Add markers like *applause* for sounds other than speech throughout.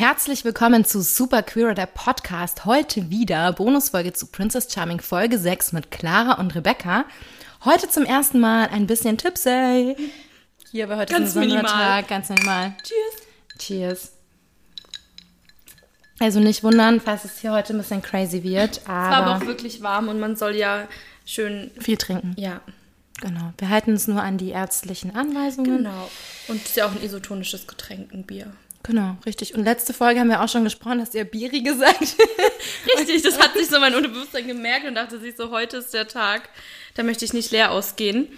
Herzlich willkommen zu Super Queer, der Podcast. Heute wieder Bonusfolge zu Princess Charming Folge 6 mit Clara und Rebecca. Heute zum ersten Mal ein bisschen Tipsy. Hier, aber heute Ganz minimal. Tag, ganz minimal. Cheers. Cheers. Also nicht wundern, falls es hier heute ein bisschen crazy wird, Es war aber aber auch wirklich warm und man soll ja schön. viel trinken. Ja, Genau. Wir halten uns nur an die ärztlichen Anweisungen. genau. Und es ist ja auch ein isotonisches Getränk, ein Bier. Genau, richtig. Und letzte Folge haben wir auch schon gesprochen, hast du ja Biri gesagt. *laughs* Richtig, das hat sich so mein Unterbewusstsein gemerkt und dachte sich so, heute ist der Tag, da möchte ich nicht leer ausgehen.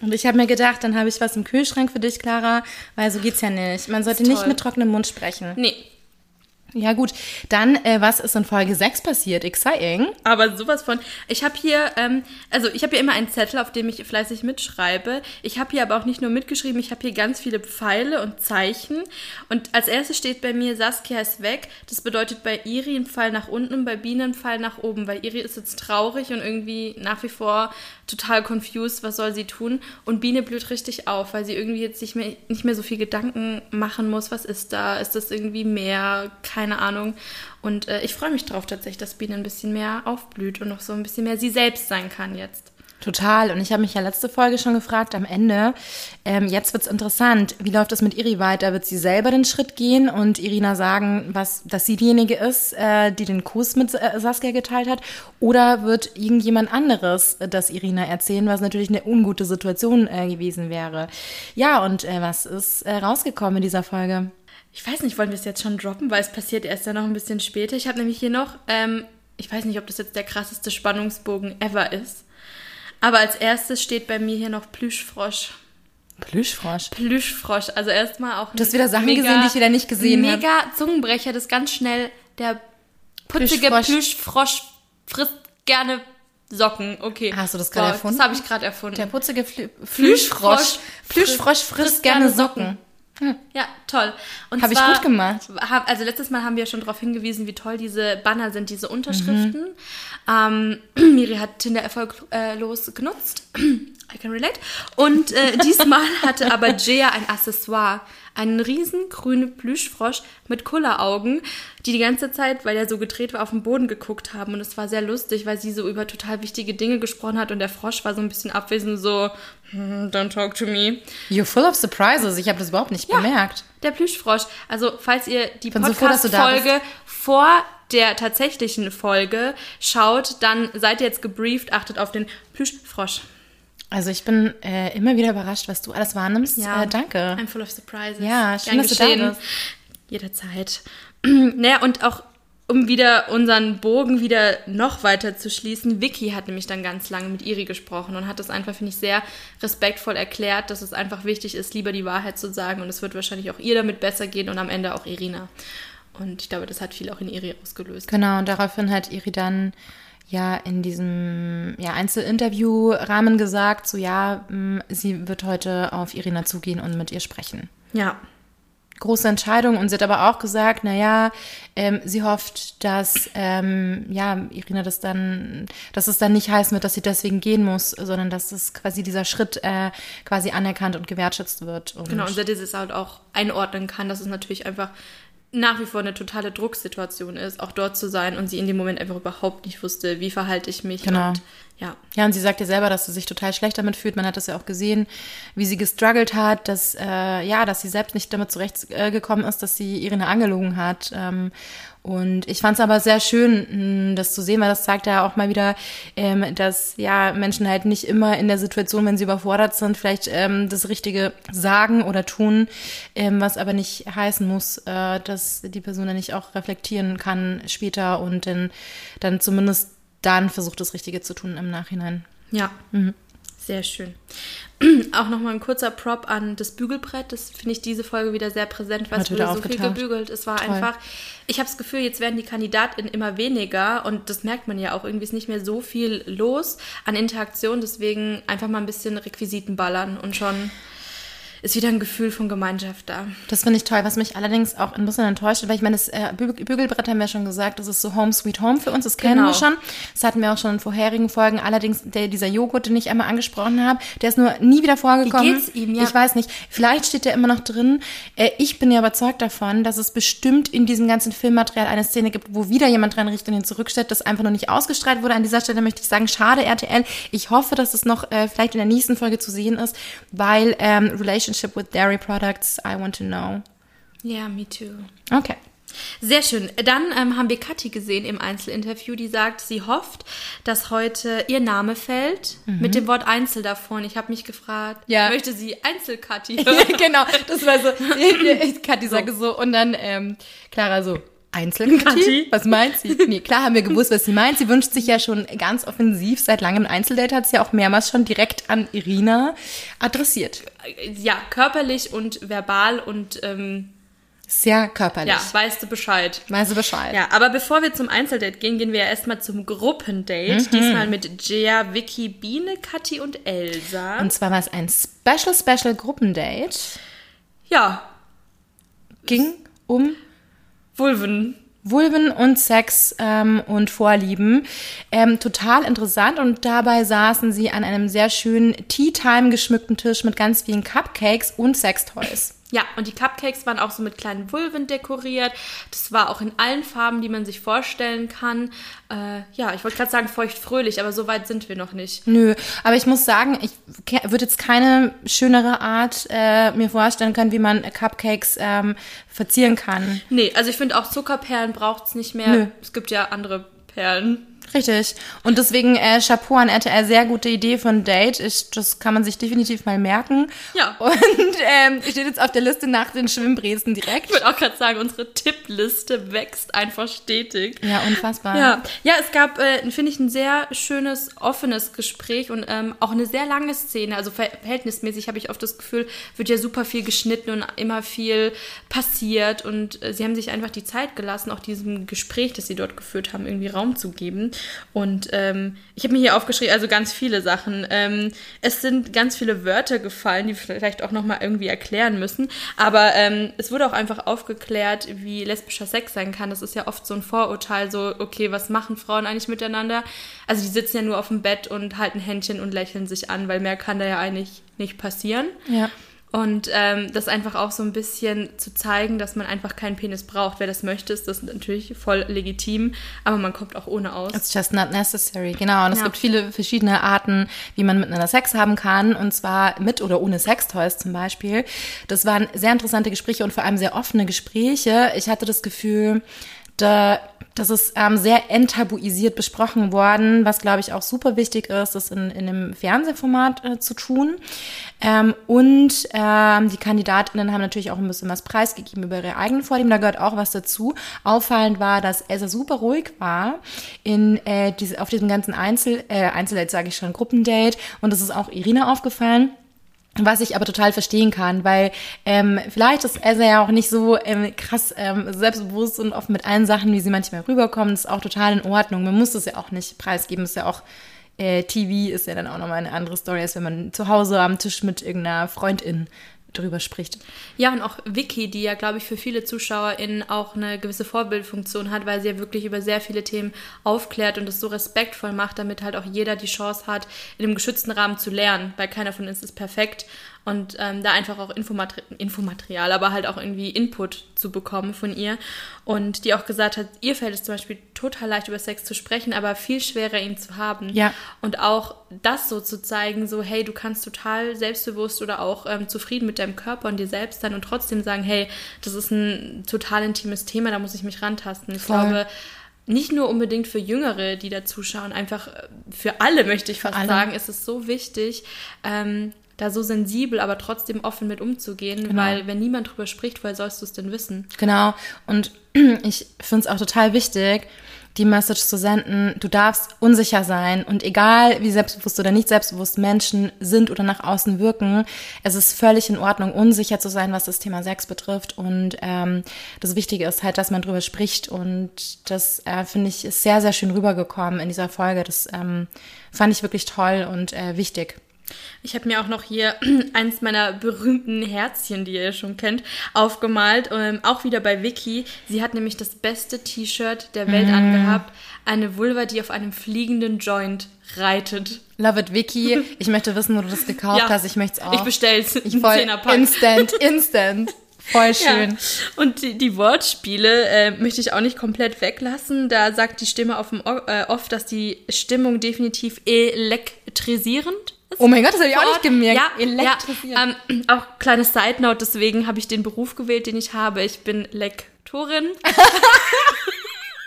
Und ich habe mir gedacht, dann habe ich was im Kühlschrank für dich, Clara, weil so geht's ja nicht. Man sollte nicht mit trockenem Mund sprechen. Nee, Ja gut, dann, äh, was ist in Folge 6 passiert? Exciting. aber sowas von. Ich habe hier, ähm, also ich habe hier immer einen Zettel, auf dem ich fleißig mitschreibe. Ich habe hier aber auch nicht nur mitgeschrieben, ich habe hier ganz viele Pfeile und Zeichen. Und als erstes steht bei mir, Saskia ist weg. Das bedeutet bei Iri ein Pfeil nach unten und bei Biene ein Pfeil nach oben. Weil Iri ist jetzt traurig und irgendwie nach wie vor total confused, was soll sie tun. Und Biene blüht richtig auf, weil sie irgendwie jetzt nicht mehr, nicht mehr so viel Gedanken machen muss. Was ist da? Ist das irgendwie mehr? Keine Ahnung. Und äh, ich freue mich drauf tatsächlich, dass Biene ein bisschen mehr aufblüht und noch so ein bisschen mehr sie selbst sein kann jetzt. Total. Und ich habe mich ja letzte Folge schon gefragt, am Ende, ähm, jetzt wird's interessant, wie läuft es mit Iri weiter? Wird sie selber den Schritt gehen und Irina sagen, was, dass sie diejenige ist, äh, die den Kuss mit äh, Saskia geteilt hat? Oder wird irgendjemand anderes äh, das Irina erzählen, was natürlich eine ungute Situation äh, gewesen wäre? Ja, und äh, was ist äh, rausgekommen in dieser Folge? Ich weiß nicht, wollen wir es jetzt schon droppen, weil es passiert erst ja noch ein bisschen später. Ich habe nämlich hier noch, ähm, ich weiß nicht, ob das jetzt der krasseste Spannungsbogen ever ist. Aber als erstes steht bei mir hier noch Plüschfrosch. Plüschfrosch. Plüschfrosch. Also erstmal auch. Du hast wieder Sachen gesehen, die ich wieder nicht gesehen hab. Mega Zungenbrecher, das ganz schnell. Der putzige Plüschfrosch. Plüschfrosch frisst gerne Socken. Okay. Hast du das gerade erfunden? Das habe ich gerade erfunden. Der putzige Plüschfrosch Plüschfrosch. Plüschfrosch frisst gerne Socken. *laughs* Ja, toll. Und Hab ich gut gemacht. hab- Also letztes Mal haben wir schon darauf hingewiesen, wie toll diese Banner sind, diese Unterschriften. Ähm, *clears throat* Miri hat Tinder erfolglos genutzt. I can relate. Und äh, diesmal *laughs* hatte aber Jaya ein Accessoire. Einen riesen grünen Plüschfrosch mit Kulleraugen, die die ganze Zeit, weil er so gedreht war, auf den Boden geguckt haben. Und es war sehr lustig, weil sie so über total wichtige Dinge gesprochen hat und der Frosch war so ein bisschen abwesend, so, "Hmm, don't talk to me. You're full of surprises. Ich habe das überhaupt nicht bemerkt. Der Plüschfrosch. Also, falls ihr die Bin so Podcast-Folge vor der tatsächlichen Folge schaut, dann seid ihr jetzt gebrieft, achtet auf den Plüschfrosch. Also ich bin äh, immer wieder überrascht, was du alles wahrnimmst. Äh, danke. I'm full of surprises. Ja, schön, Gern dass du da geschehen. bist. Jederzeit. *clears throat* naja, und auch um wieder unseren Bogen wieder noch weiter zu schließen, Vicky hat nämlich dann ganz lange mit Iri gesprochen und hat das einfach, finde ich, sehr respektvoll erklärt, dass es einfach wichtig ist, lieber die Wahrheit zu sagen und es wird wahrscheinlich auch ihr damit besser gehen und am Ende auch Irina. Und ich glaube, das hat viel auch in Iri ausgelöst. Genau, und daraufhin hat Iri dann ja in diesem ja, Einzelinterview-Rahmen gesagt, so ja, mh, sie wird heute auf Irina zugehen und mit ihr sprechen. Ja, Große Entscheidung und sie hat aber auch gesagt, naja, ähm, sie hofft, dass ähm, ja, Irina das dann, dass es dann nicht heißen wird, dass sie deswegen gehen muss, sondern dass es quasi dieser Schritt äh, quasi anerkannt und gewertschätzt wird. Und Genau, und sie das halt auch einordnen kann, dass es natürlich einfach nach wie vor eine totale Drucksituation ist, auch dort zu sein und sie in dem Moment einfach überhaupt nicht wusste, wie verhalte ich mich. Genau. Und ja, Ja, und sie sagt ja selber, dass sie sich total schlecht damit fühlt. Man hat das ja auch gesehen, wie sie gestruggelt hat, dass, äh, ja, dass sie selbst nicht damit zurechtgekommen äh, gekommen ist, dass sie Irina angelogen hat. Ähm, und ich fand es aber sehr schön, mh, das zu sehen, weil das zeigt ja auch mal wieder, ähm, dass ja Menschen halt nicht immer in der Situation, wenn sie überfordert sind, vielleicht ähm, das Richtige sagen oder tun, ähm, was aber nicht heißen muss, äh, dass die Person dann nicht auch reflektieren kann später und dann, dann zumindest dann versucht, das Richtige zu tun im Nachhinein. ja, Mhm. sehr schön. *clears throat* Auch nochmal ein kurzer Prop an das Bügelbrett. Das finde ich diese Folge wieder sehr präsent, weil Hat es wurde so viel gebügelt. Es war Toll. einfach, ich habe das Gefühl, jetzt werden die KandidatInnen immer weniger und das merkt man ja auch. Irgendwie ist nicht mehr so viel los an Interaktion. Deswegen einfach mal ein bisschen Requisiten ballern und schon ist wieder ein Gefühl von Gemeinschaft da. Das finde ich toll, was mich allerdings auch ein bisschen enttäuscht, weil ich meine, das äh, Bü Bügelbrett haben wir schon gesagt, das ist so Home Sweet Home für uns, das kennen Genau. wir schon. Das hatten wir auch schon in vorherigen Folgen. Allerdings der, dieser Joghurt, den ich einmal angesprochen habe, der ist nur nie wieder vorgekommen. Wie geht's ihm, ja? Ich weiß nicht. Vielleicht steht der immer noch drin. Äh, ich bin ja überzeugt davon, dass es bestimmt in diesem ganzen Filmmaterial eine Szene gibt, wo wieder jemand dran und ihn zurückstellt, das einfach noch nicht ausgestrahlt wurde. An dieser Stelle möchte ich sagen, schade RTL. Ich hoffe, dass es noch äh, vielleicht in der nächsten Folge zu sehen ist, weil ähm, Relationship with Dairy Products, I want to know. Ja, me too. Okay. Sehr schön. Dann ähm, haben wir Kathi gesehen im Einzelinterview, die sagt, sie hofft, dass heute ihr Name fällt mit dem Wort Einzel davor. Und ich habe mich gefragt, Ja. möchte sie Einzel-Kathi? *laughs* genau, das war so. *laughs* *laughs* Kathi sage so und dann ähm, Clara so. Einzelkathi? Kathi? Was meint sie? Nee, klar haben wir gewusst, was sie meint. Sie wünscht sich ja schon ganz offensiv seit langem ein Einzeldate, hat sie ja auch mehrmals schon direkt an Irina adressiert. ja, körperlich und verbal und ähm, Sehr körperlich. ja, weißt du Bescheid. Weißt du Bescheid? Ja, aber bevor wir zum Einzeldate gehen, gehen wir ja erstmal zum Gruppendate. Diesmal mit Jea, Vicky, Biene, Kathi und Elsa. Und zwar war es ein Special, Special Gruppendate. ja, Ging um Vulven. Vulven und Sex ähm, und Vorlieben. Ähm, total interessant und dabei saßen sie an einem sehr schönen Tea-Time geschmückten Tisch mit ganz vielen Cupcakes und Sextoys. Ja, und die Cupcakes waren auch so mit kleinen Vulven dekoriert. Das war auch in allen Farben, die man sich vorstellen kann. Äh, ja, ich wollte gerade sagen feucht-fröhlich, aber so weit sind wir noch nicht. Nö, aber ich muss sagen, ich würde jetzt keine schönere Art äh, mir vorstellen können, wie man Cupcakes ähm, verzieren kann. Nee, also ich finde auch Zuckerperlen braucht's nicht mehr. Nö. Es gibt ja andere Perlen. Richtig. Und deswegen äh, Chapeau an RTL, sehr gute Idee von Date. Ich, das kann man sich definitiv mal merken. Ja. *laughs* Und ähm, steht jetzt auf der Liste nach den Schwimmbrezen direkt. Ich würde auch gerade sagen, unsere Tippliste wächst einfach stetig. Ja, unfassbar. Ja, ja es gab, äh, finde ich, ein sehr schönes, offenes Gespräch und ähm, auch eine sehr lange Szene. Also ver verhältnismäßig habe ich oft das Gefühl, wird ja super viel geschnitten und immer viel passiert. Und äh, sie haben sich einfach die Zeit gelassen, auch diesem Gespräch, das sie dort geführt haben, irgendwie Raum zu geben. Und ähm, ich habe mir hier aufgeschrieben, also ganz viele Sachen. Ähm, es sind ganz viele Wörter gefallen, die wir vielleicht auch nochmal irgendwie erklären müssen. Aber ähm, es wurde auch einfach aufgeklärt, wie lesbischer Sex sein kann. Das ist ja oft so ein Vorurteil, so, okay, was machen Frauen eigentlich miteinander? Also die sitzen ja nur auf dem Bett und halten Händchen und lächeln sich an, weil mehr kann da ja eigentlich nicht passieren. Ja. Und ähm, das einfach auch so ein bisschen zu zeigen, dass man einfach keinen Penis braucht. Wer das möchte, ist das natürlich voll legitim, aber man kommt auch ohne aus. It's just not necessary. Genau. Und es Ja. gibt viele verschiedene Arten, wie man miteinander Sex haben kann. Und zwar mit oder ohne Sextoys zum Beispiel. Das waren sehr interessante Gespräche und vor allem sehr offene Gespräche. Ich hatte das Gefühl, da, das ist ähm, sehr enttabuisiert besprochen worden, was glaube ich auch super wichtig ist, das in, in einem Fernsehformat äh, zu tun. Ähm, und ähm, die Kandidatinnen haben natürlich auch ein bisschen was preisgegeben über ihre eigenen Vorlieben. Da gehört auch was dazu. Auffallend war, dass Elsa super ruhig war in äh, diese, auf diesem ganzen Einzel, äh, Einzeldate, sage ich schon, Gruppendate. Und das ist auch Irina aufgefallen. Was ich aber total verstehen kann, weil ähm, vielleicht ist Elsa ja auch nicht so ähm, krass ähm, selbstbewusst und offen mit allen Sachen, wie sie manchmal rüberkommen. Das ist auch total in Ordnung. Man muss das ja auch nicht preisgeben. Ist ja auch äh, TV ist ja dann auch nochmal eine andere Story, als wenn man zu Hause am Tisch mit irgendeiner Freundin drüber spricht. Ja, und auch Vicky, die ja, glaube ich, für viele ZuschauerInnen auch eine gewisse Vorbildfunktion hat, weil sie ja wirklich über sehr viele Themen aufklärt und es so respektvoll macht, damit halt auch jeder die Chance hat, in einem geschützten Rahmen zu lernen, weil keiner von uns ist perfekt und ähm, da einfach auch Infomateri Infomaterial, aber halt auch irgendwie Input zu bekommen von ihr und die auch gesagt hat, ihr fällt es zum Beispiel total leicht über Sex zu sprechen, aber viel schwerer ihn zu haben. Ja. Und auch das so zu zeigen, so hey, du kannst total selbstbewusst oder auch ähm, zufrieden mit deinem Körper und dir selbst sein und trotzdem sagen, hey, das ist ein total intimes Thema, da muss ich mich rantasten. Ich Voll. glaube, nicht nur unbedingt für Jüngere, die da zuschauen, einfach für alle möchte ich fast sagen, ist es so wichtig, ähm, da so sensibel, aber trotzdem offen mit umzugehen, Genau. weil wenn niemand drüber spricht, woher sollst du es denn wissen? Genau. Und *clears throat* ich finde es auch total wichtig, die Message zu senden, du darfst unsicher sein und egal wie selbstbewusst oder nicht selbstbewusst Menschen sind oder nach außen wirken, es ist völlig in Ordnung, unsicher zu sein, was das Thema Sex betrifft und ähm, das Wichtige ist halt, dass man drüber spricht und das äh, finde ich ist sehr, sehr schön rübergekommen in dieser Folge, das ähm, fand ich wirklich toll und äh, wichtig. Ich habe mir auch noch hier *clears throat* eins meiner berühmten Herzchen, die ihr schon kennt, aufgemalt. Ähm, auch wieder bei Vicky. Sie hat nämlich das beste T-Shirt der Welt Mhm. angehabt. Eine Vulva, die auf einem fliegenden Joint reitet. Love it, Vicky. *laughs* Ich möchte wissen, wo du das gekauft hast. Ich möchte es auch. Ich bestell's. Ich *laughs* voll instant, instant. Voll *laughs* schön. Ja. Und die, die Wortspiele äh, möchte ich auch nicht komplett weglassen. Da sagt die Stimme auf dem O- äh, oft, dass die Stimmung definitiv elektrisierend ist. Oh mein Gott, das habe ich auch nicht gemerkt. Ja, Elektrisiert. Ja, ähm, auch kleines Side Note, deswegen habe ich den Beruf gewählt, den ich habe. Ich bin Lektorin. Geil. *laughs*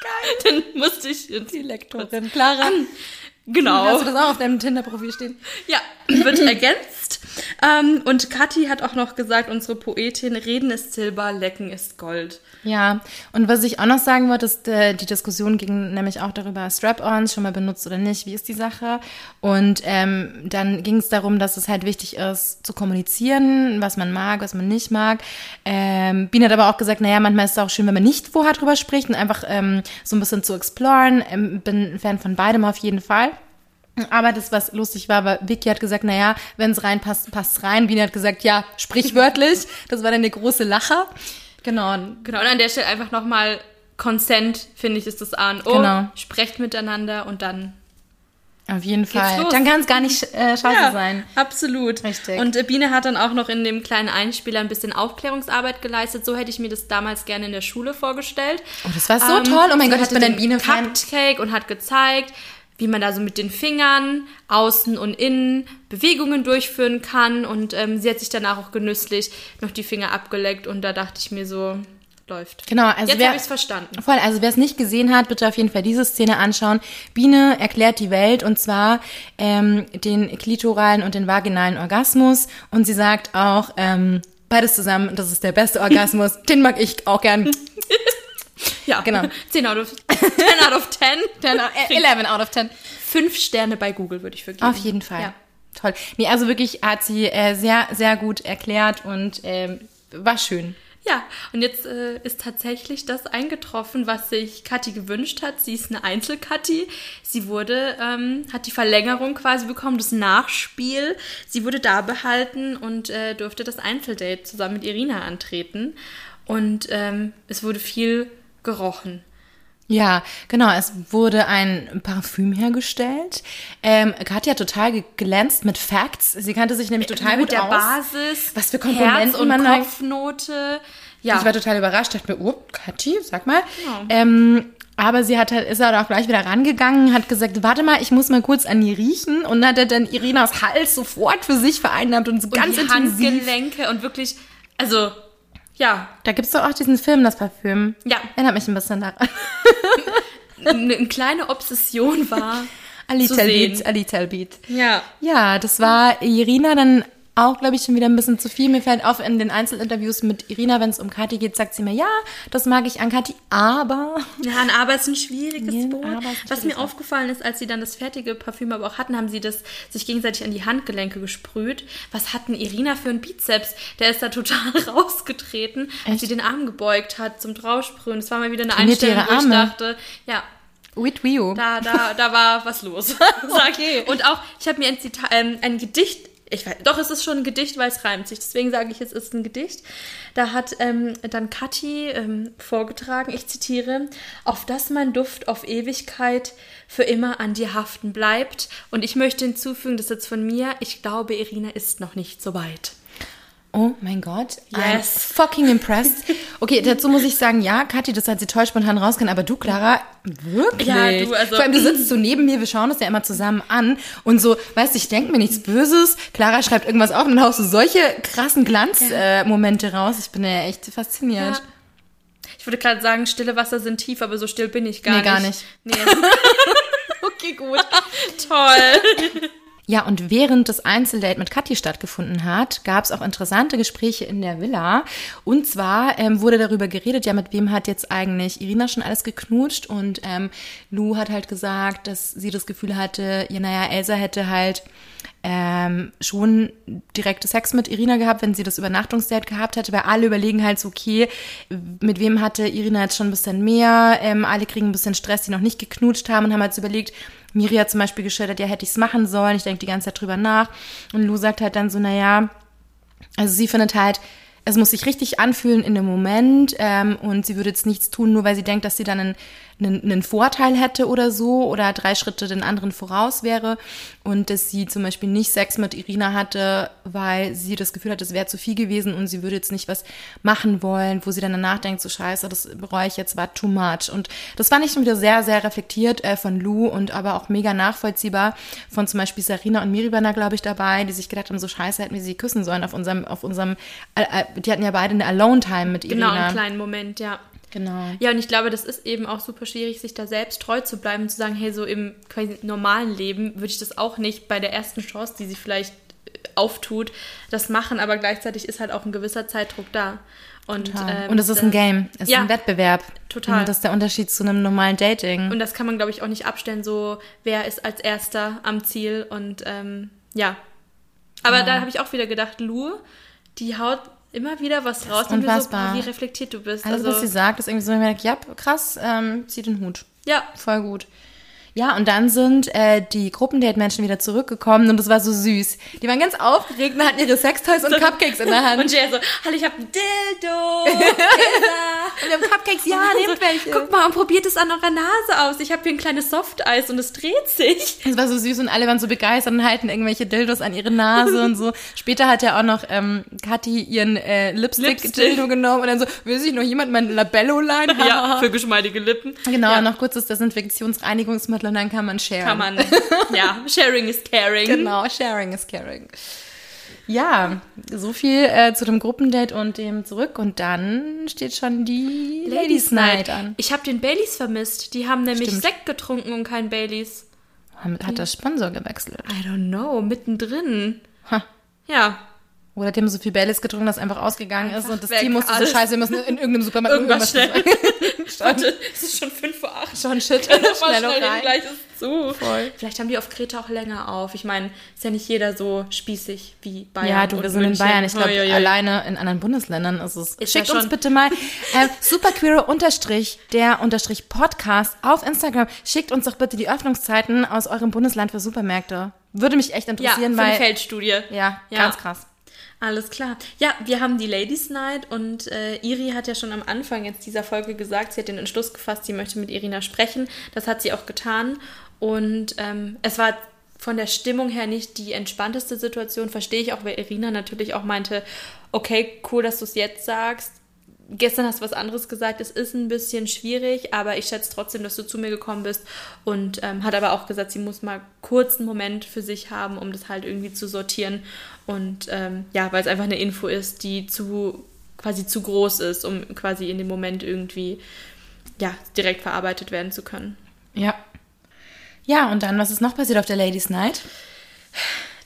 *laughs* Dann musste ich ins Die Lektorin. Clara. Genau. Hast du das auch auf deinem Tinder-Profil stehen? Ja, wird *clears throat* ergänzt. Ähm, und Kathi hat auch noch gesagt, unsere Poetin, Reden ist Silber, Lecken ist Gold. Ja, und was ich auch noch sagen wollte, ist, äh, die Diskussion ging nämlich auch darüber, Strap-ons schon mal benutzt oder nicht, wie ist die Sache? Und ähm, dann ging es darum, dass es halt wichtig ist, zu kommunizieren, was man mag, was man nicht mag. Ähm, Biene hat aber auch gesagt, naja, manchmal ist es auch schön, wenn man nicht vorher drüber spricht und einfach ähm, so ein bisschen zu exploren. Ähm, bin Fan von beidem auf jeden Fall. Aber das, was lustig war, war, Vicky hat gesagt, naja, wenn es reinpasst, passt rein. Biene hat gesagt, ja, sprichwörtlich. *laughs* Das war dann der große Lacher. Genau. Genau, und an der Stelle einfach nochmal Consent, finde ich, ist das A und O. Genau. Sprecht miteinander und dann Auf jeden Fall. Dann kann es gar nicht äh, *laughs* scheiße sein. absolut. Richtig. Und äh, Biene hat dann auch noch in dem kleinen Einspieler ein bisschen Aufklärungsarbeit geleistet. So hätte ich mir das damals gerne in der Schule vorgestellt. Oh, das war so Ähm, toll. Oh mein Gott, ich hatte bin ein den Biene-Fan. Cupcake und hat gezeigt, wie man da so mit den Fingern außen und innen Bewegungen durchführen kann. Und ähm, sie hat sich danach auch genüsslich noch die Finger abgeleckt und da dachte ich mir so, läuft. Genau, also Jetzt habe ich es verstanden. Voll, also wer es nicht gesehen hat, bitte auf jeden Fall diese Szene anschauen. Biene erklärt die Welt und zwar ähm, den klitoralen und den vaginalen Orgasmus und sie sagt auch ähm, beides zusammen, das ist der beste Orgasmus, *laughs* den mag ich auch gern. *laughs* Ja, Genau. 10 out of 10 out of 10. 10, äh, 11 out of 10. Fünf Sterne bei Google würde ich vergeben. Auf jeden Fall. Ja. Toll. Nee, also wirklich hat sie äh, sehr, sehr gut erklärt und ähm, war schön. Ja, und jetzt äh, ist tatsächlich das eingetroffen, was sich Kathi gewünscht hat. Sie ist eine Einzelkathi. Sie wurde, ähm, hat die Verlängerung quasi bekommen, das Nachspiel. Sie wurde da behalten und äh, durfte das Einzeldate zusammen mit Irina antreten. Und ähm, es wurde viel gerochen. Ja, genau. Es wurde ein Parfüm hergestellt. Ähm, Katja hat total geglänzt mit Facts. Sie kannte sich nämlich total mit gut der aus. Basis, Was für Komponenten Herz und man Kopfnote. Ja, Ich war total überrascht, dachte mir, oh, Kathi, sag mal. Ja. Ähm, aber sie hat halt, ist halt auch gleich wieder rangegangen, hat gesagt, warte mal, ich muss mal kurz an die riechen und hat dann Irinas Hals sofort für sich vereinnahmt und so und ganz die intensiv. Handgelenke und wirklich, also, ja, Da gibt's doch auch diesen Film, das Parfüm. Ja. Erinnert mich ein bisschen daran. *laughs* eine, eine kleine Obsession war. *laughs* A sehen. bit, a little bit. Ja. Ja, das war Irina dann auch, glaube ich, schon wieder ein bisschen zu viel. Mir fällt auf, in den Einzelinterviews mit Irina, wenn es um Kathi geht, sagt sie mir, ja, das mag ich an Kathi, aber... Ja, ein Aber ist ein schwieriges Ja, Wort. Ein Was mir aufgefallen ist, als sie dann das fertige Parfüm aber auch hatten, haben sie das sich gegenseitig an die Handgelenke gesprüht. Was hatten Irina für einen Bizeps? Der ist da total *laughs* rausgetreten, als sie den Arm gebeugt hat zum Draufsprühen. Das war mal wieder eine Trainiert Einstellung, wo ich dachte, ja, With Wio. da, da, da war was los. *laughs* okay. Und auch, ich habe mir ein, Zita ähm, ein Gedicht, ich weiß, doch, es ist schon ein Gedicht, weil es reimt sich. Deswegen sage ich, es ist ein Gedicht. Da hat ähm, dann Kathi ähm, vorgetragen, ich zitiere, auf dass mein Duft auf Ewigkeit für immer an dir haften bleibt. Und ich möchte hinzufügen, das ist jetzt von mir, ich glaube, Irina ist noch nicht so weit. Oh mein Gott. I'm Yes. fucking impressed. Okay, dazu muss ich sagen, ja, Kathi, das hat sie toll spontan rausgekommen, aber du, Clara, wirklich? Ja, du, also- Vor allem, du sitzt so neben mir, wir schauen uns ja immer zusammen an und so, weißt du, ich denke mir nichts Böses. Clara schreibt irgendwas auf und dann haust du solche krassen Glanzmomente äh, Momente raus. Ich bin ja echt fasziniert. Ja. Ich würde gerade sagen, stille Wasser sind tief, aber so still bin ich gar Nee, nicht. gar nicht. Nee. *laughs* okay, gut. Toll. *laughs* Ja, und während das Einzeldate mit Kathi stattgefunden hat, gab es auch interessante Gespräche in der Villa. Und zwar ähm, wurde darüber geredet, ja, mit wem hat jetzt eigentlich Irina schon alles geknutscht? Und ähm, Lou hat halt gesagt, dass sie das Gefühl hatte, ja, naja, Elsa hätte halt ähm, schon direkte Sex mit Irina gehabt, wenn sie das Übernachtungsdate gehabt hätte, weil alle überlegen halt so, okay, mit wem hatte Irina jetzt schon ein bisschen mehr? Ähm, alle kriegen ein bisschen Stress, die noch nicht geknutscht haben und haben halt so überlegt, Miri hat zum Beispiel geschildert, ja, hätte ich es machen sollen, ich denke die ganze Zeit drüber nach. Und Lou sagt halt dann so, naja, also sie findet halt, es muss sich richtig anfühlen in dem Moment ähm, und sie würde jetzt nichts tun, nur weil sie denkt, dass sie dann einen, einen, einen Vorteil hätte oder so oder drei Schritte den anderen voraus wäre und dass sie zum Beispiel nicht Sex mit Irina hatte, weil sie das Gefühl hat, es wäre zu viel gewesen und sie würde jetzt nicht was machen wollen, wo sie dann danach denkt, so scheiße, das bereue ich jetzt, war too much. Und das fand ich schon wieder sehr, sehr reflektiert äh, von Lou und aber auch mega nachvollziehbar von zum Beispiel Sarina und Miribana, glaube ich, dabei, die sich gedacht haben, so scheiße, hätten wir sie küssen sollen auf unserem, auf unserem, äh, äh, die hatten ja beide eine Alone-Time mit Irina. Genau, einen kleinen Moment, ja. Genau. Ja, und ich glaube, das ist eben auch super schwierig, sich da selbst treu zu bleiben und zu sagen, hey, so im quasi normalen Leben würde ich das auch nicht bei der ersten Chance, die sie vielleicht äh, auftut, das machen, aber gleichzeitig ist halt auch ein gewisser Zeitdruck da. Und, ähm, und es ist ein Game, es ja, ist ein Wettbewerb. Total. Und das ist der Unterschied zu einem normalen Dating. Und das kann man, glaube ich, auch nicht abstellen, so wer ist als erster am Ziel und ähm, ja. Aber ja. da habe ich auch wieder gedacht, Lou, die haut immer wieder was raus, und. So, wie reflektiert du bist. Alles, also, was sie sagt, ist irgendwie so, ich ja, krass, ähm, zieh den Hut. Ja. Voll gut. Ja, und dann sind äh, die Gruppendate-Menschen wieder zurückgekommen und das war so süß. Die waren ganz aufgeregt und hatten ihre Sextoys und Cupcakes in der Hand. Und Jay so, hallo, ich hab ein Dildo. *laughs* und wir haben Cupcakes, ja, nehmt welche. Guck mal und probiert es an eurer Nase aus. Ich habe hier ein kleines Softeis und es dreht sich. *laughs* Es war so süß und alle waren so begeistert und halten irgendwelche Dildos an ihre Nase und so. Später hat ja auch noch ähm, Kathi ihren äh, Lipstick-Dildo genommen und dann so, will sich noch jemand mein Labello-Line *laughs* Ja, für geschmeidige Lippen. Genau, ja. noch kurzes Desinfektionsreinigungsmittel und dann kann man sharen. Kann man, *laughs* ja, sharing is caring. Genau, sharing is caring. Ja, so viel äh, zu dem Gruppendate und dem zurück. Und dann steht schon die Ladies, Night an. Ich habe den Baileys vermisst. Die haben nämlich Stimmt. Sekt getrunken und kein Baileys. Hat der Sponsor gewechselt? I don't know, mittendrin. Ha. Ja, oder die haben so viel Baileys getrunken, dass einfach ausgegangen einfach ist und das Team musste alles. so scheiße, wir müssen in irgendeinem Supermarkt irgendwas, irgendwas schnell. *laughs* Warte, es ist schon 5 vor 8. Schon shit. *laughs* schnell, schnell rein. gleich ist zu. Voll. Vielleicht haben die auf Kreta auch länger auf. Ich meine, ist ja nicht jeder so spießig wie Bayern. Ja, du, wir sind München. in Bayern. Ich glaube, oh, alleine in anderen Bundesländern ist es. Ist Schickt uns bitte mal äh, superqueer unterstrich der unterstrich Podcast auf Instagram. Schickt uns doch bitte die Öffnungszeiten aus eurem Bundesland für Supermärkte. Würde mich echt interessieren, ja, weil. Eine Feldstudie. Ja, ja, ganz krass. Alles klar. Ja, wir haben die Ladies Night und äh, Iri hat ja schon am Anfang jetzt dieser Folge gesagt, sie hat den Entschluss gefasst, sie möchte mit Irina sprechen. Das hat sie auch getan. Und ähm, es war von der Stimmung her nicht die entspannteste Situation, verstehe ich auch, weil Irina natürlich auch meinte, okay, cool, dass du es jetzt sagst gestern hast du was anderes gesagt, es ist ein bisschen schwierig, aber ich schätze trotzdem, dass du zu mir gekommen bist und ähm, hat aber auch gesagt, sie muss mal kurz einen Moment für sich haben, um das halt irgendwie zu sortieren und ähm, ja, weil es einfach eine Info ist, die zu quasi zu groß ist, um quasi in dem Moment irgendwie ja direkt verarbeitet werden zu können. Ja. Ja, und dann, was ist noch passiert auf der Ladies Night?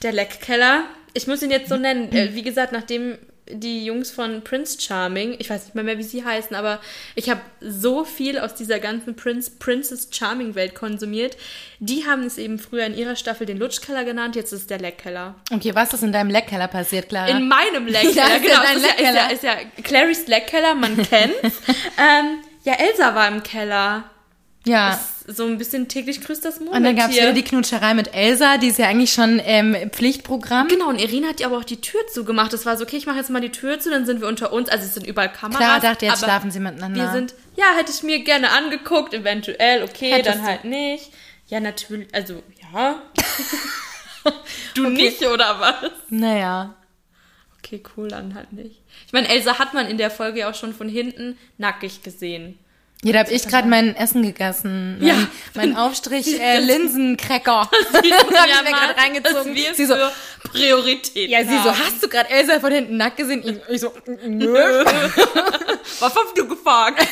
Der Leckkeller. Ich muss ihn jetzt so nennen. Äh, wie gesagt, nachdem die Jungs von Prince Charming, ich weiß nicht mehr, mehr wie sie heißen, aber ich habe so viel aus dieser ganzen Prince, Princess Charming Welt konsumiert. Die haben es eben früher in ihrer Staffel den Lutschkeller genannt, jetzt ist es der Leckkeller. Okay, was ist in deinem Leckkeller passiert, Clara? In meinem *laughs* Leckkeller, genau. Dein ist, Leckkeller. Ja, ist, ja, ist ja Clarys Leckkeller, man *laughs* kennt. ähm, ja, Elsa war im Keller. Ja. Ist so ein bisschen täglich grüßt das Mond. Und dann gab es wieder die Knutscherei mit Elsa, die ist ja eigentlich schon ähm, Pflichtprogramm. Genau, und Irina hat ja aber auch die Tür zugemacht. Das war so, okay, ich mache jetzt mal die Tür zu, dann sind wir unter uns. Also es sind überall Kameras. Klar, dachte jetzt schlafen sie miteinander. Wir sind, ja, hätte ich mir gerne angeguckt, eventuell, okay, Hättest dann halt nicht. Ja, natürlich, also, ja. *laughs* du okay. nicht, oder was? Naja. Okay, cool, dann halt nicht. Ich meine, Elsa hat man in der Folge ja auch schon von hinten nackig gesehen. Ja, da habe ich gerade mein Essen gegessen. Mein, ja. mein Aufstrich *laughs* äh, Linsencracker. *laughs* *laughs* Habe ich mir gerade reingezogen. Das sie so, Priorität. Ja, sie so, hast du gerade Elsa von hinten nackt gesehen? Ich, ich so, nö. Was hast du gefragt?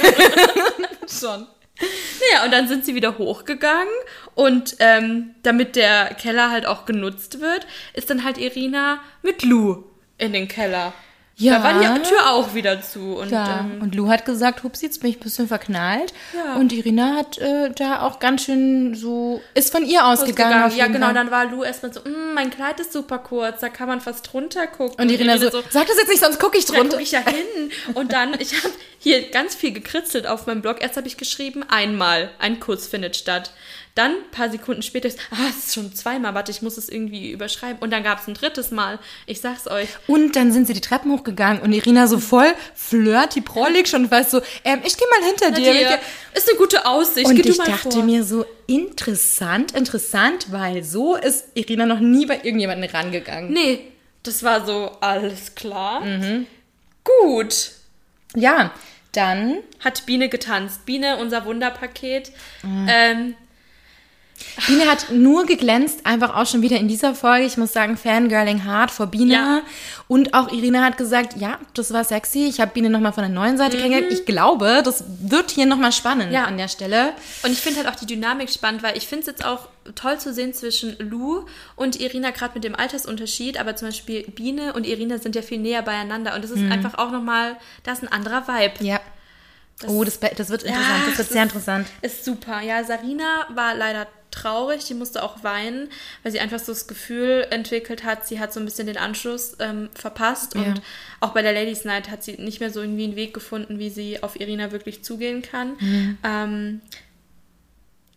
Schon. Naja, und dann sind sie wieder hochgegangen und ähm, damit der Keller halt auch genutzt wird, ist dann halt Irina mit Lou in den Keller. Ja. Da war die Tür auch wieder zu. Und, ja. ähm, und Lou hat gesagt, hups, jetzt bin ich ein bisschen verknallt. Ja. Und Irina hat äh, da auch ganz schön so, ist von ihr ausgegangen. ausgegangen. Ja, genau, dann war Lou erstmal so, mm, mein Kleid ist super kurz, da kann man fast drunter gucken. Und Irina, und Irina so, so, sag das jetzt nicht, sonst gucke ich drunter. gucke ich ja hin. Und dann, ich habe hier ganz viel gekritzelt auf meinem Blog. Erst habe ich geschrieben, einmal, ein Kuss findet statt. Dann, ein paar Sekunden später, ah, es ist schon zweimal, warte, ich muss es irgendwie überschreiben. Und dann gab es ein drittes Mal. Ich sag's euch. Und dann sind sie die Treppen hochgegangen und Irina so voll flirty, prollig schon, weißt so, ähm, ich gehe mal hinter dir. Dir ist eine gute Aussicht. Und Geh ich dachte vor. mir so, interessant, interessant, weil so ist Irina noch nie bei irgendjemanden rangegangen. Nee, das war so, alles klar. Mhm. Gut. Ja, dann Hat Biene getanzt. Biene, unser Wunderpaket. Mhm. Ähm, Biene hat nur geglänzt, einfach auch schon wieder in dieser Folge. Ich muss sagen, Fangirling hard vor Biene. Ja. Und auch Irina hat gesagt, ja, das war sexy. Ich habe Biene nochmal von der neuen Seite kennengelernt. Ich glaube, das wird hier nochmal spannend Mhm. Ja. an der Stelle. Und ich finde halt auch die Dynamik spannend, weil ich finde es jetzt auch toll zu sehen zwischen Lou und Irina, gerade mit dem Altersunterschied. Aber zum Beispiel Biene und Irina sind ja viel näher beieinander. Und das ist einfach auch nochmal, da ist ein anderer Vibe. Ja. oh, das, das wird interessant. das wird sehr interessant. Ist super. Ja, Sarina war leider traurig, die musste auch weinen, weil sie einfach so das Gefühl entwickelt hat, sie hat so ein bisschen den Anschluss ähm, verpasst Ja. und auch bei der Ladies Night hat sie nicht mehr so irgendwie einen Weg gefunden, wie sie auf Irina wirklich zugehen kann. Mhm. Ähm,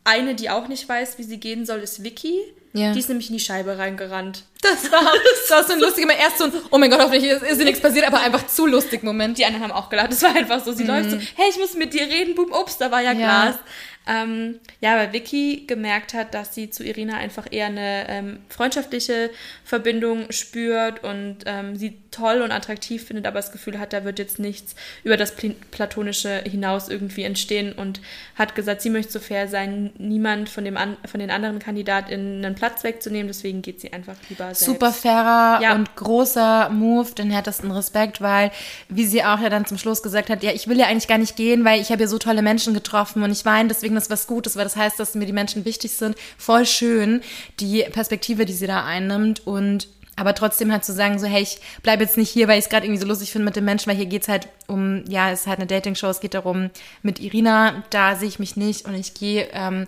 eine, die auch nicht weiß, wie sie gehen soll, ist Vicky. Ja. Die ist nämlich in die Scheibe reingerannt. Das *laughs* war, das war so ein lustiger Moment. Erst so ein, oh mein Gott, hoffentlich ist, ist dir nichts passiert, aber einfach zu lustig Moment. Die anderen haben auch gelacht. Es war einfach so, sie läuft so, hey, ich muss mit dir reden, boom, ups, da war ja Mhm. Ja. Glas. Ähm, ja, weil Vicky gemerkt hat, dass sie zu Irina einfach eher eine ähm, freundschaftliche Verbindung spürt und ähm, sie toll und attraktiv findet, aber das Gefühl hat, da wird jetzt nichts über das Pl Platonische hinaus irgendwie entstehen und hat gesagt, sie möchte so fair sein, niemand von, dem an, von den anderen KandidatInnen einen Platz wegzunehmen, deswegen geht sie einfach lieber selbst. Super fairer Ja. und großer Move, den härtesten Respekt, weil, wie sie auch ja dann zum Schluss gesagt hat, ja, ich will ja eigentlich gar nicht gehen, weil ich habe ja so tolle Menschen getroffen und ich meine deswegen ist was Gutes, weil das heißt, dass mir die Menschen wichtig sind. Voll schön, die Perspektive, die sie da einnimmt und aber trotzdem halt zu sagen, so, hey, ich bleibe jetzt nicht hier, weil ich es gerade irgendwie so lustig finde mit den Menschen, weil hier geht's halt um, ja, es ist halt eine Dating-Show, es geht darum, mit Irina, da sehe ich mich nicht und ich gehe, ähm,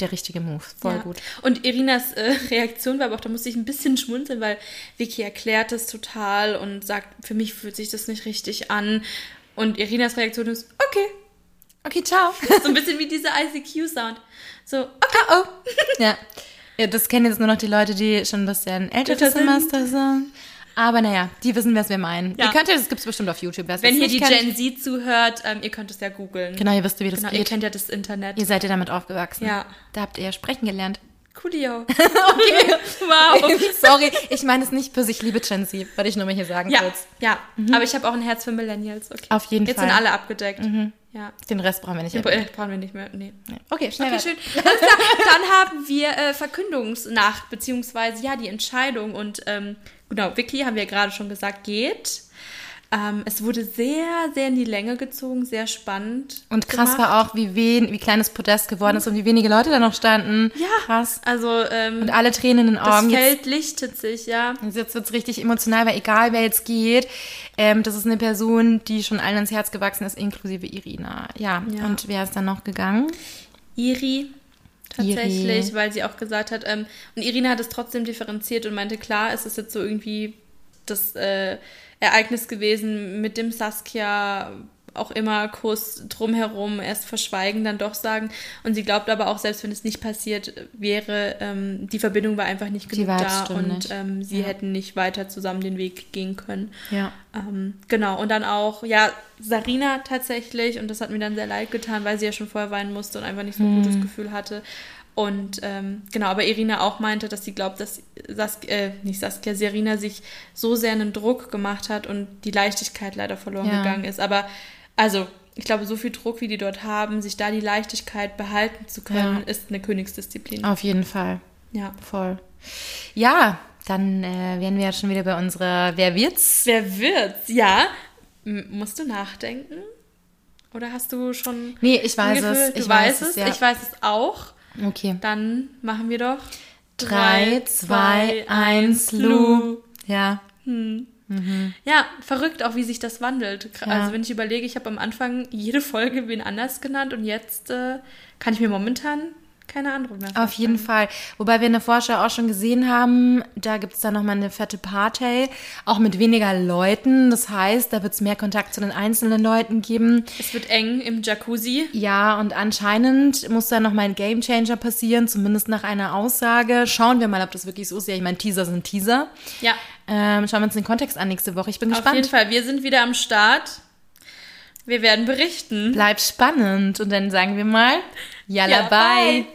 der richtige Move. Voll Ja. gut. Und Irinas äh, *laughs* Reaktion war aber auch, da musste ich ein bisschen schmunzeln, weil Vicky erklärt es total und sagt, für mich fühlt sich das nicht richtig an. Und Irinas Reaktion ist, okay. Okay, ciao. *laughs* So ein bisschen wie dieser ICQ-Sound. So, okay. Oh, oh. ja. ja, das kennen jetzt nur noch die Leute, die schon ein bisschen älter sind. Aber naja, die wissen, was wir meinen. Ja. Ihr könnt ja, das gibt's bestimmt auf YouTube. wer's Wenn jetzt hier die kennt. Gen Z zuhört, ähm, ihr könnt es ja googeln. Genau, ihr wisst, wie das Genau, ihr geht. kennt ja das Internet. Ihr seid ja damit aufgewachsen. Ja. Da habt ihr ja sprechen gelernt. Coolio. *laughs* *laughs* okay. wow. *laughs* Sorry, ich meine es nicht für sich, liebe Gen Z, wollte ich nur mal hier sagen Ja, kurz. ja. Aber ich habe auch ein Herz für Millennials. Okay. Auf jeden Jetzt Fall. sind alle abgedeckt. Ja. Den Rest brauchen wir nicht. Den brauchen wir nicht mehr. Nee. Okay, schnell. Okay, schön. Alles klar. Dann haben wir äh, Verkündungsnacht, beziehungsweise ja, die Entscheidung. Und ähm, genau, Vicky, haben wir ja gerade schon gesagt, geht. Ähm, es wurde sehr, sehr in die Länge gezogen, sehr spannend. Und krass gemacht. war auch, wie, wen, wie klein das Podest geworden ist und wie wenige Leute da noch standen. Ja. Krass. Also, ähm, Und alle Tränen in den das Augen. Jetzt Feld lichtet sich, ja. Jetzt wird's richtig emotional, weil egal wer jetzt geht, ähm, das ist eine Person, die schon allen ins Herz gewachsen ist, inklusive Irina. Ja, Ja. und wer ist dann noch gegangen? Iri tatsächlich, Iri. weil sie auch gesagt hat, ähm, und Irina hat es trotzdem differenziert und meinte, klar, es ist jetzt so irgendwie das äh, Ereignis gewesen mit dem Saskia auch immer Kuss drumherum, erst verschweigen, dann doch sagen. Und sie glaubt aber auch, selbst wenn es nicht passiert wäre, ähm, die Verbindung war einfach nicht genug da und ähm, sie Ja. hätten nicht weiter zusammen den Weg gehen können. Ja. Ähm, genau, und dann auch, ja, Sarina tatsächlich, und das hat mir dann sehr leid getan, weil sie ja schon vorher weinen musste und einfach nicht so ein gutes Gefühl hatte. Und ähm, genau, aber Irina auch meinte, dass sie glaubt, dass Saskia, äh, nicht Saskia, Serena sich so sehr einen Druck gemacht hat und die Leichtigkeit leider verloren Ja. gegangen ist. Aber also, ich glaube, so viel Druck, wie die dort haben, sich da die Leichtigkeit behalten zu können, Ja. ist eine Königsdisziplin. Auf jeden Fall. Ja. Voll. Ja, dann äh, wären wir ja schon wieder bei unserer Wer wird's? Wer wird's? Ja. M musst du nachdenken? Oder hast du schon Nee, ich weiß es. Ich weißt weiß es, ja. ich weiß es auch. Okay. Dann machen wir doch. Drei, zwei, eins, Lu. Ja. Ja, verrückt auch, wie sich das wandelt. Gra- Ja. Also wenn ich überlege, ich habe am Anfang jede Folge wen anders genannt und jetzt äh, kann ich mir momentan keine andere mehr. Auf jeden Fall. Wobei wir in der Vorschau auch schon gesehen haben, da gibt es dann nochmal eine fette Party, auch mit weniger Leuten. Das heißt, da wird es mehr Kontakt zu den einzelnen Leuten geben. Es wird eng im Jacuzzi. Ja, und anscheinend muss da nochmal ein Gamechanger passieren, zumindest nach einer Aussage. Schauen wir mal, ob das wirklich so ist. Ja, ich meine, Teaser sind Teaser. Ja, Ähm, schauen wir uns den Kontext an nächste Woche. Ich bin auf jeden gespannt. Fall. Wir sind wieder am Start. Wir werden berichten. Bleibt spannend. Und dann sagen wir mal, Yalla, Ja, bye. bye.